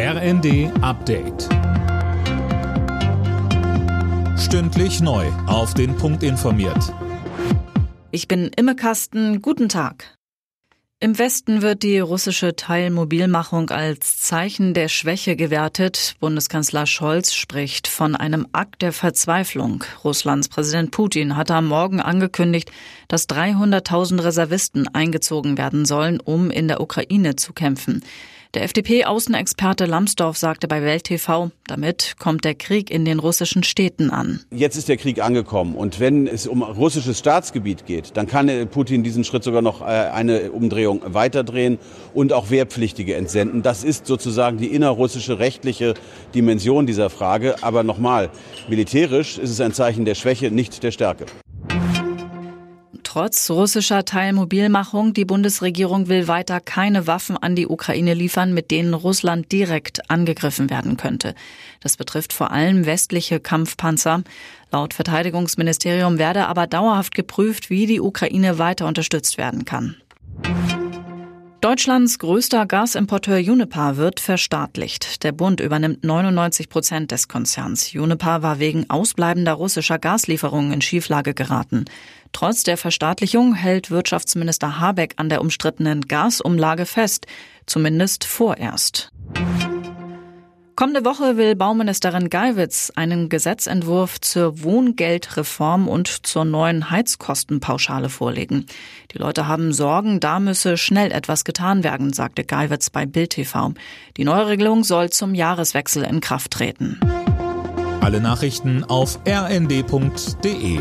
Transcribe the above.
RND Update. Stündlich neu. Auf den Punkt informiert. Ich bin Imme Kasten. Guten Tag. Im Westen wird die russische Teilmobilmachung als Zeichen der Schwäche gewertet. Bundeskanzler Scholz spricht von einem Akt der Verzweiflung. Russlands Präsident Putin hat am Morgen angekündigt, dass 300.000 Reservisten eingezogen werden sollen, um in der Ukraine zu kämpfen. Der FDP-Außenexperte Lambsdorff sagte bei Welt TV, damit kommt der Krieg in den russischen Städten an. Jetzt ist der Krieg angekommen und wenn es um russisches Staatsgebiet geht, dann kann Putin diesen Schritt sogar noch äh, eine Umdrehung weiterdrehen und auch Wehrpflichtige entsenden. Das ist sozusagen die innerrussische rechtliche Dimension dieser Frage. Aber nochmal, militärisch ist es ein Zeichen der Schwäche, nicht der Stärke. Trotz russischer Teilmobilmachung, die Bundesregierung will weiter keine Waffen an die Ukraine liefern, mit denen Russland direkt angegriffen werden könnte. Das betrifft vor allem westliche Kampfpanzer. Laut Verteidigungsministerium werde aber dauerhaft geprüft, wie die Ukraine weiter unterstützt werden kann. Deutschlands größter Gasimporteur Uniper wird verstaatlicht. Der Bund übernimmt 99 Prozent des Konzerns. Uniper war wegen ausbleibender russischer Gaslieferungen in Schieflage geraten. Trotz der Verstaatlichung hält Wirtschaftsminister Habeck an der umstrittenen Gasumlage fest, zumindest vorerst. Kommende Woche will Bauministerin Geiwitz einen Gesetzentwurf zur Wohngeldreform und zur neuen Heizkostenpauschale vorlegen. Die Leute haben Sorgen, da müsse schnell etwas getan werden, sagte Geiwitz bei Bild TV. Die neue Regelung soll zum Jahreswechsel in Kraft treten. Alle Nachrichten auf rnd.de